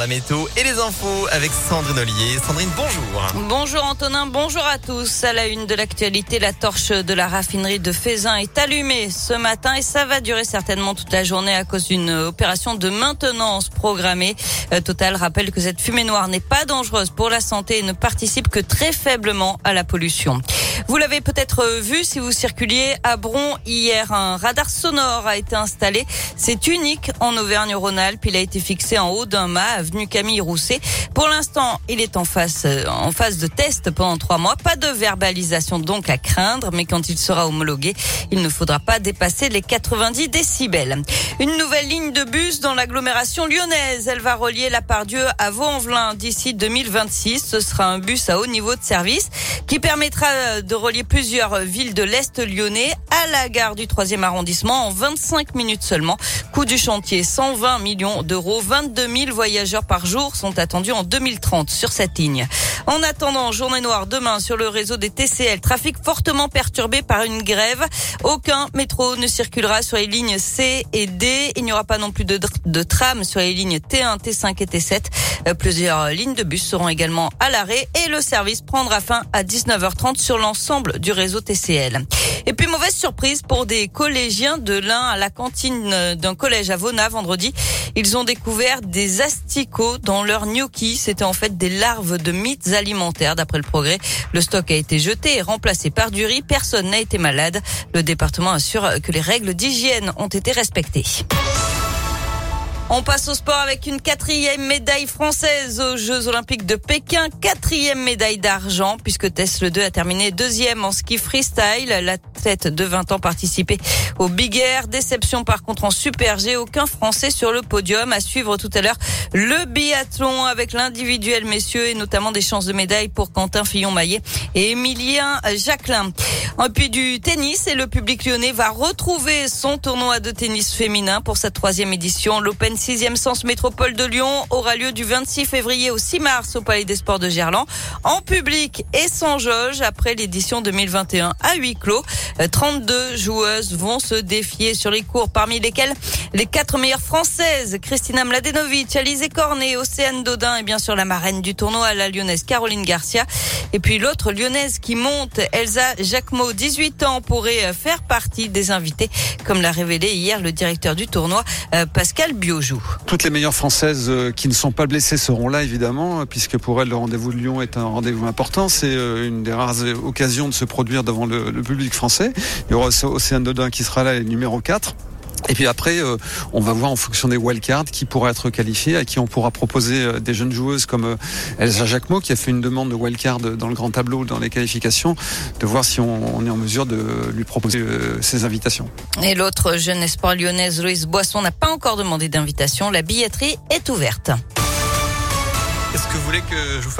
La météo et les infos avec Sandrine Ollier. Sandrine, bonjour. Bonjour Antonin, bonjour à tous. À la une de l'actualité, la torche de la raffinerie de Fézin est allumée ce matin et ça va durer certainement toute la journée à cause d'une opération de maintenance programmée. Euh, Total rappelle que cette fumée noire n'est pas dangereuse pour la santé et ne participe que très faiblement à la pollution. Vous l'avez peut-être vu si vous circuliez à Bron hier. Un radar sonore a été installé. C'est unique en Auvergne-Rhône-Alpes. Il a été fixé en haut d'un mât, Camille. Pour l'instant, il est en phase, en phase de test pendant trois mois. Pas de verbalisation donc à craindre, mais quand il sera homologué, il ne faudra pas dépasser les 90 décibels. Une nouvelle ligne de bus dans l'agglomération lyonnaise. Elle va relier la Pardieu à Vaux-en-Velin d'ici 2026. Ce sera un bus à haut niveau de service qui permettra de relier plusieurs villes de l'Est lyonnais à la gare du 3e arrondissement en 25 minutes seulement. Coût du chantier 120 millions d'euros. 22 000 voyageurs par jour sont attendus en 2030 sur cette ligne. En attendant, journée noire demain sur le réseau des TCL. Trafic fortement perturbé par une grève. Aucun métro ne circulera sur les lignes C et D. Il n'y aura pas non plus de, de tram sur les lignes T1, T5 et T7. Euh, plusieurs lignes de bus seront également à l'arrêt et le service prendra fin à 19h30 sur l'ensemble du réseau TCL. Et puis mauvaise surprise pour des collégiens de l'Ain à la cantine d'un collège à Vona vendredi. Ils ont découvert des asticots dans leur gnocchi. C'était en fait des larves de mythes alimentaires d'après le progrès. Le stock a été jeté et remplacé par du riz. Personne n'a été malade. Le département assure que les règles d'hygiène ont été respectées. On passe au sport avec une quatrième médaille française aux Jeux Olympiques de Pékin. Quatrième médaille d'argent puisque Tesla 2 a terminé deuxième en ski freestyle. L'athlète de 20 ans participait au Big Air. Déception par contre en Super G. Aucun Français sur le podium. À suivre tout à l'heure le biathlon avec l'individuel messieurs et notamment des chances de médaille pour Quentin Fillon-Maillet et Emilien Jacquelin. Et puis du tennis et le public lyonnais va retrouver son tournoi de tennis féminin pour sa troisième édition. L'Open 6e Sens Métropole de Lyon aura lieu du 26 février au 6 mars au Palais des Sports de Gerland en public et sans jauge après l'édition 2021 à huis clos. 32 joueuses vont se défier sur les cours parmi lesquelles les quatre meilleures françaises Christina Mladenovic, Alizé Cornet, Océane Dodin et bien sûr la marraine du tournoi la lyonnaise Caroline Garcia. Et puis l'autre lyonnaise qui monte, Elsa Jacquemot, 18 ans, pourrait faire partie des invités, comme l'a révélé hier le directeur du tournoi, Pascal Biojou. Toutes les meilleures françaises qui ne sont pas blessées seront là, évidemment, puisque pour elles, le rendez-vous de Lyon est un rendez-vous important. C'est une des rares occasions de se produire devant le public français. Il y aura Océane Dodin qui sera là, numéro 4. Et puis après, euh, on va voir en fonction des wildcards qui pourra être qualifié, à qui on pourra proposer euh, des jeunes joueuses comme euh, Elsa Jacquemot, qui a fait une demande de wildcard dans le grand tableau, dans les qualifications, de voir si on, on est en mesure de lui proposer ces invitations. Et l'autre jeune espoir lyonnaise, Louise Boisson, n'a pas encore demandé d'invitation. La billetterie est ouverte. Est-ce que vous voulez que je vous fasse